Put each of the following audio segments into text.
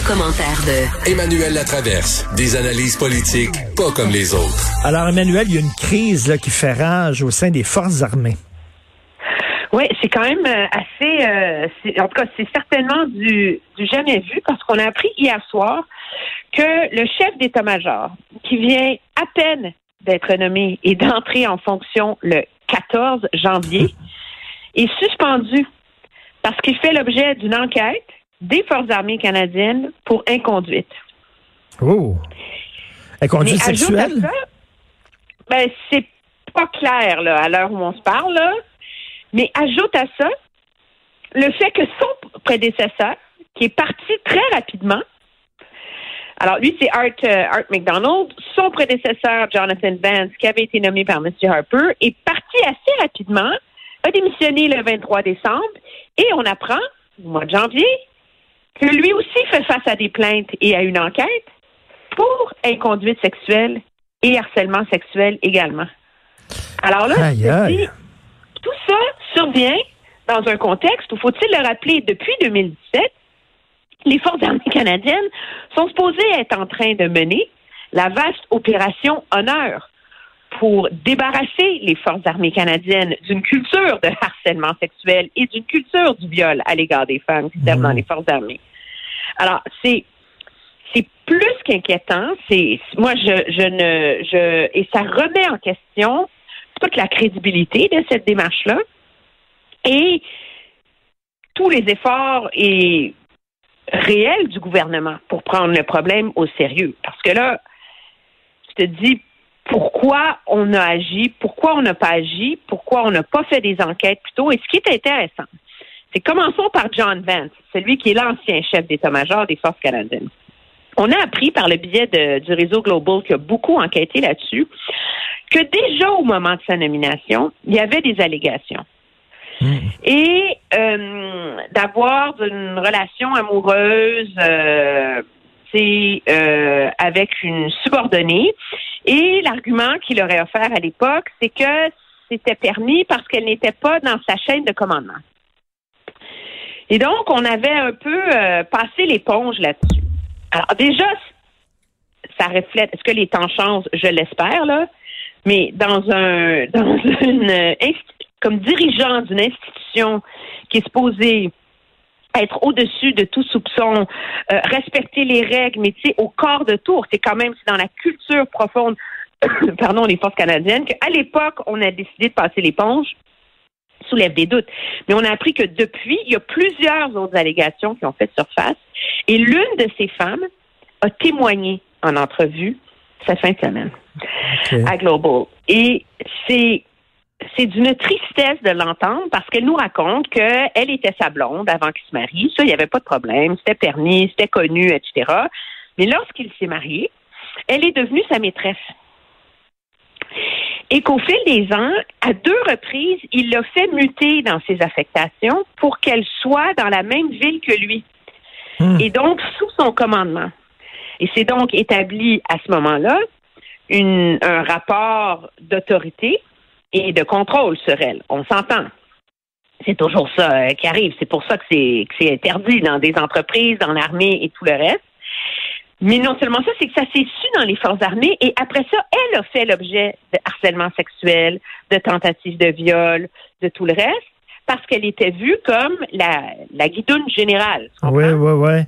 Le, commentaire de Emmanuel Latraverse. Des analyses politiques pas comme les autres. Alors, Emmanuel, il y a une crise là, qui fait rage au sein des forces armées. Oui, c'est quand même euh, assez. euh, en tout cas, c'est certainement du, du jamais vu parce qu'on a appris hier soir que le chef d'état-major, qui vient à peine d'être nommé et d'entrer en fonction le 14 janvier, est suspendu parce qu'il fait l'objet d'une enquête des forces armées canadiennes pour inconduite. Oh! Inconduite Mais sexuelle? ça, ben, c'est pas clair là, à l'heure où on se parle, là. mais ajoute à ça le fait que son prédécesseur, qui est parti très rapidement, alors lui c'est Art, euh, Art McDonald, son prédécesseur Jonathan Vance, qui avait été nommé par M. Harper, est parti assez rapidement, a démissionné le 23 décembre, et on apprend, au mois de janvier, que lui aussi fait face à des plaintes et à une enquête pour inconduite sexuelle et harcèlement sexuel également. Alors là, Aïe, aïe. tout ça survient dans un contexte où, faut-il le rappeler, depuis 2017, les forces armées canadiennes sont supposées être en train de mener la vaste opération Honneur pour débarrasser les forces armées canadiennes d'une culture de harcèlement sexuel et d'une culture du viol à l'égard des femmes qui servent dans les forces armées. Alors, c'est c'est plus qu'inquiétant. C'est moi, je, je ne, je et ça remet en question toute la crédibilité de cette démarche-là et tous les efforts et réels du gouvernement pour prendre le problème au sérieux. Parce que là, je te dis pourquoi on a agi, pourquoi on n'a pas agi, pourquoi on n'a pas fait des enquêtes plus tôt. Et ce qui est intéressant, c'est commençons par John Vance, celui qui est l'ancien chef d'état-major des forces canadiennes. On a appris par le biais de- du réseau Global qui a beaucoup enquêté là-dessus que déjà au moment de sa nomination, il y avait des allégations. Et euh, d'avoir une relation amoureuse euh, euh, avec une subordonnée. Et l'argument qu'il aurait offert à l'époque, c'est que c'était permis parce qu'elle n'était pas dans sa chaîne de commandement. Et donc, on avait un peu euh, passé l'éponge là-dessus. Alors déjà, ça reflète. Est-ce que les temps changent? Je l'espère là. Mais dans un dans une insti- comme dirigeant d'une institution qui est supposée être au-dessus de tout soupçon, euh, respecter les règles, mais tu sais, au corps de tour, c'est quand même c'est dans la culture profonde, pardon, les forces canadiennes, qu'à l'époque, on a décidé de passer l'éponge soulève des doutes. Mais on a appris que depuis, il y a plusieurs autres allégations qui ont fait surface. Et l'une de ces femmes a témoigné en entrevue cette fin de semaine à Global. Et c'est c'est d'une tristesse de l'entendre parce qu'elle nous raconte qu'elle était sa blonde avant qu'il se marie. Ça, il n'y avait pas de problème. C'était permis, c'était connu, etc. Mais lorsqu'il s'est marié, elle est devenue sa maîtresse. Et qu'au fil des ans, à deux reprises, il l'a fait muter dans ses affectations pour qu'elle soit dans la même ville que lui. Hmm. Et donc, sous son commandement. Et c'est donc établi à ce moment-là une- un rapport d'autorité et de contrôle sur elle. On s'entend. C'est toujours ça euh, qui arrive. C'est pour ça que c'est que c'est interdit dans des entreprises, dans l'armée et tout le reste. Mais non seulement ça, c'est que ça s'est su dans les forces armées et après ça, elle a fait l'objet de harcèlement sexuel, de tentatives de viol, de tout le reste, parce qu'elle était vue comme la, la guidoune générale. Oui, oui, oui.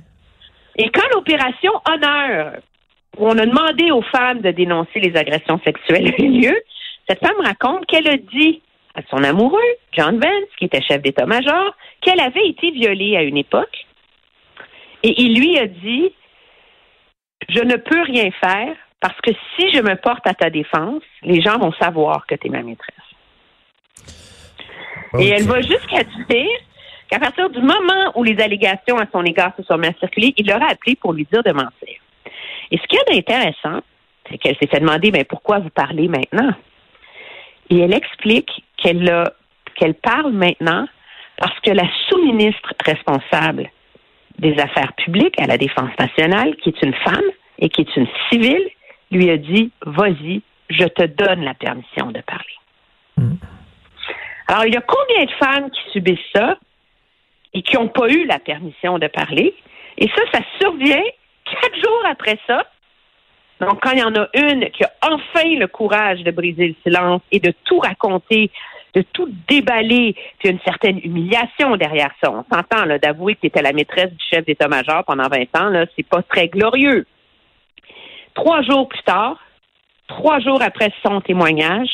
Et quand l'opération Honneur, où on a demandé aux femmes de dénoncer les agressions sexuelles a eu lieu, cette femme raconte qu'elle a dit à son amoureux, John Vance, qui était chef d'état-major, qu'elle avait été violée à une époque. Et il lui a dit, je ne peux rien faire parce que si je me porte à ta défense, les gens vont savoir que tu es ma maîtresse. Et elle va jusqu'à dire qu'à partir du moment où les allégations à son égard se sont mises à circuler, il l'aura appelé pour lui dire de mentir. Et ce qui est intéressant, c'est qu'elle s'est fait demander, mais pourquoi vous parlez maintenant? Et elle explique qu'elle qu'elle parle maintenant parce que la sous-ministre responsable des affaires publiques à la Défense nationale, qui est une femme et qui est une civile, lui a dit, vas-y, je te donne la permission de parler. Alors, il y a combien de femmes qui subissent ça et qui n'ont pas eu la permission de parler? Et ça, ça survient quatre jours après ça. Donc, quand il y en a une qui a enfin le courage de briser le silence et de tout raconter, de tout déballer, puis une certaine humiliation derrière ça. On s'entend là d'avouer que tu étais la maîtresse du chef d'état-major pendant 20 ans, là, c'est pas très glorieux. Trois jours plus tard, trois jours après son témoignage,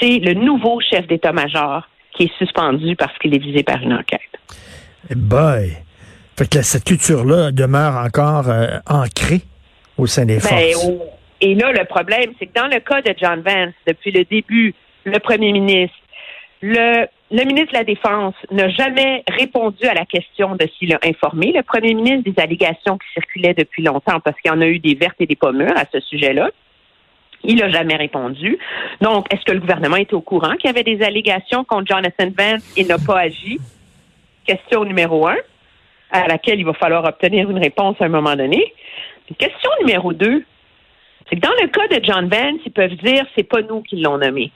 c'est le nouveau chef d'état-major qui est suspendu parce qu'il est visé par une enquête. Eh boy. Fait que cette culture-là demeure encore euh, ancrée au sein des Ben, forces. au- et là, le problème, c'est que dans le cas de John Vance, depuis le début, le premier ministre, le, le ministre de la Défense n'a jamais répondu à la question de s'il a informé le premier ministre des allégations qui circulaient depuis longtemps, parce qu'il y en a eu des vertes et des pas mûres à ce sujet-là. Il n'a jamais répondu. Donc, est-ce que le gouvernement était au courant qu'il y avait des allégations contre Jonathan Vance et n'a pas agi? Question numéro un, à laquelle il va falloir obtenir une réponse à un moment donné. Question numéro deux, c'est que dans le cas de John Vance, ils peuvent dire c'est pas nous qui l'ont nommé.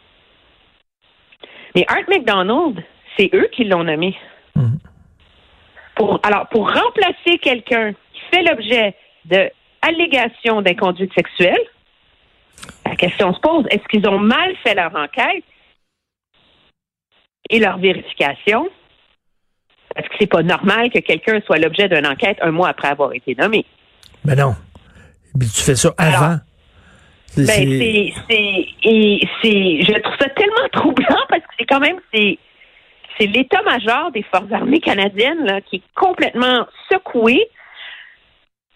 Mais Art McDonald, c'est eux qui l'ont nommé. Pour, alors, pour remplacer quelqu'un qui fait l'objet de allégations d'inconduite sexuelle, la question se pose, est-ce qu'ils ont mal fait leur enquête et leur vérification? Est-ce que c'est pas normal que quelqu'un soit l'objet d'une enquête un mois après avoir été nommé? Mais non. Mais tu fais ça avant. Ben, c'est- je trouve ça tellement troublant parce quand même, c'est, c'est l'état-major des forces armées canadiennes là, qui est complètement secoué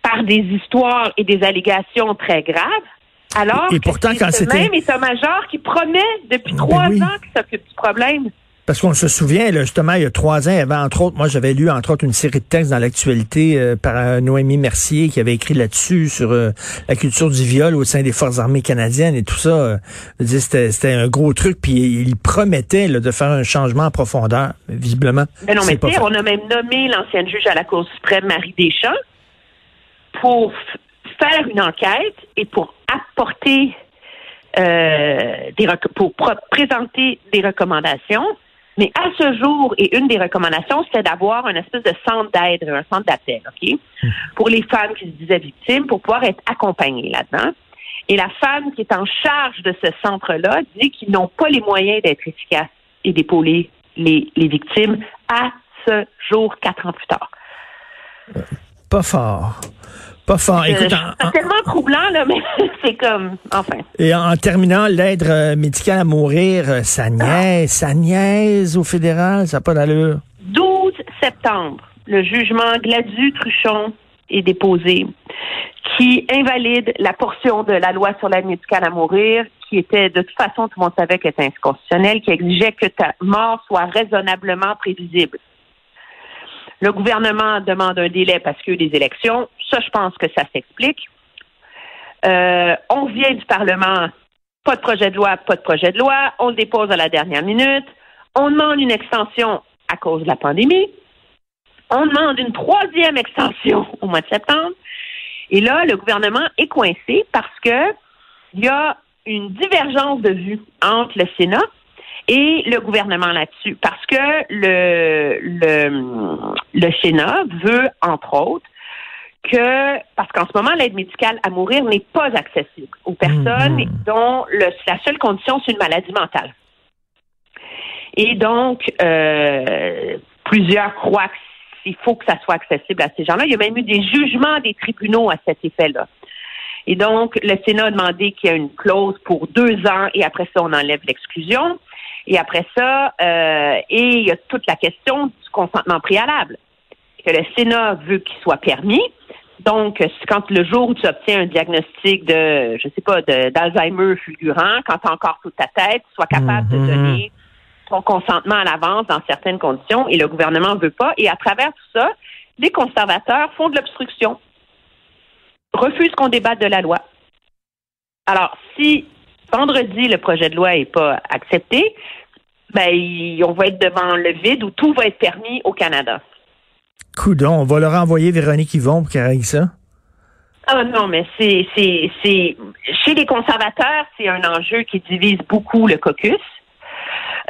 par des histoires et des allégations très graves. Alors Et que pourtant, c'est quand ce même état-major qui promet depuis Ben trois oui. ans qu'il s'occupe du problème. Parce qu'on se souvient, là, justement, il y a trois ans, il y avait entre autres, moi j'avais lu entre autres une série de textes dans l'actualité euh, par euh, Noémie Mercier qui avait écrit là-dessus sur euh, la culture du viol au sein des forces armées canadiennes et tout ça. euh, c'était, un gros truc, puis il promettait là, de faire un changement en profondeur. Visiblement, Mais non, mais pas on a même nommé l'ancienne juge à la Cour suprême, Marie Deschamps, pour faire une enquête et pour apporter euh, des rec- pour présenter des recommandations. Mais à ce jour, et une des recommandations, c'était d'avoir un espèce de centre d'aide, un centre d'appel, OK, pour les femmes qui se disaient victimes, pour pouvoir être accompagnées là-dedans. Et la femme qui est en charge de ce centre-là dit qu'ils n'ont pas les moyens d'être efficaces et d'épauler les, les victimes à ce jour, quatre ans plus tard. Pas fort. Pas fort. Écoute, c'est en- tellement troublant, là, mais c'est comme, enfin. Et en, en terminant, l'aide euh, médicale à mourir, euh, ça niaise, ça niaise au fédéral, ça n'a pas d'allure. 12 septembre, le jugement Gladu-Truchon est déposé qui invalide la portion de la loi sur l'aide médicale à mourir qui était, de toute façon, tout le monde savait qu'elle était inconstitutionnelle, qui exigeait que ta mort soit raisonnablement prévisible. Le gouvernement demande un délai parce qu'il y a eu des élections. Ça, je pense que ça s'explique. Euh, on vient du Parlement, pas de projet de loi, pas de projet de loi. On le dépose à la dernière minute. On demande une extension à cause de la pandémie. On demande une troisième extension au mois de septembre. Et là, le gouvernement est coincé parce que il y a une divergence de vue entre le Sénat et le gouvernement là-dessus. Parce que le, le, le Sénat veut, entre autres, que, parce qu'en ce moment, l'aide médicale à mourir n'est pas accessible aux personnes Mhm. dont le- la seule condition, c'est une maladie mentale. Et donc, euh, plusieurs croient qu'il faut que ça soit accessible à ces gens-là. Il y a même eu des jugements des tribunaux à cet effet-là. Et donc, le Sénat a demandé qu'il y ait une clause pour deux ans et après ça, on enlève l'exclusion. Et après ça, euh, et il y a toute la question du consentement préalable. Que le Sénat veut qu'il soit permis. Donc, quand le jour où tu obtiens un diagnostic de, je sais pas, d'Alzheimer fulgurant, quand tu as encore toute ta tête, tu sois capable de Mhm. donner son consentement à l'avance dans certaines conditions et le gouvernement ne veut pas. Et à travers tout ça, les conservateurs font de l'obstruction, refusent qu'on débatte de la loi. Alors, si vendredi le projet de loi n'est pas accepté, ben, on va être devant le vide où tout va être permis au Canada. Coudon, on va leur envoyer Véronique Yvon pour qu'elle règle ça? Ah non, mais c'est c'est c'est chez les conservateurs, c'est un enjeu qui divise beaucoup le caucus.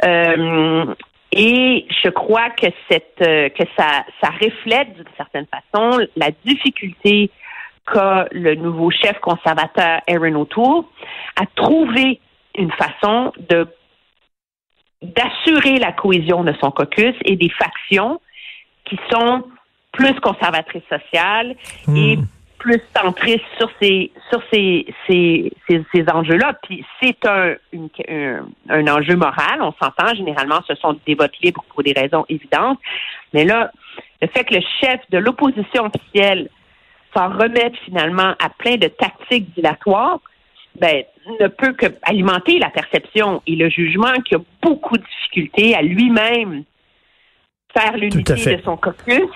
Euh, et je crois que cette euh, que ça ça reflète d'une certaine façon la difficulté qu'a le nouveau chef conservateur Aaron O'Toole à trouver une façon de d'assurer la cohésion de son caucus et des factions qui sont plus conservatrices sociales et hmm plus centriste sur ces sur ces ces, ces, enjeux-là. Puis c'est un, un, enjeu moral, on s'entend. Généralement, ce sont des votes libres pour des raisons évidentes. Mais là, le fait que le chef de l'opposition officielle s'en remette finalement à plein de tactiques dilatoires, ben, ne peut que alimenter la perception et le jugement qu'il a beaucoup de difficultés à lui-même faire l'unité de son caucus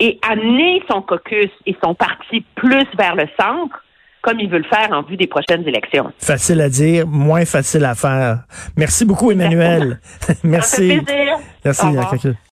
et amener son caucus et son parti plus vers le centre comme il veut le faire en vue des prochaines élections. Facile à dire, moins facile à faire. Merci beaucoup, Emmanuel. Merci. Ça fait plaisir. Merci.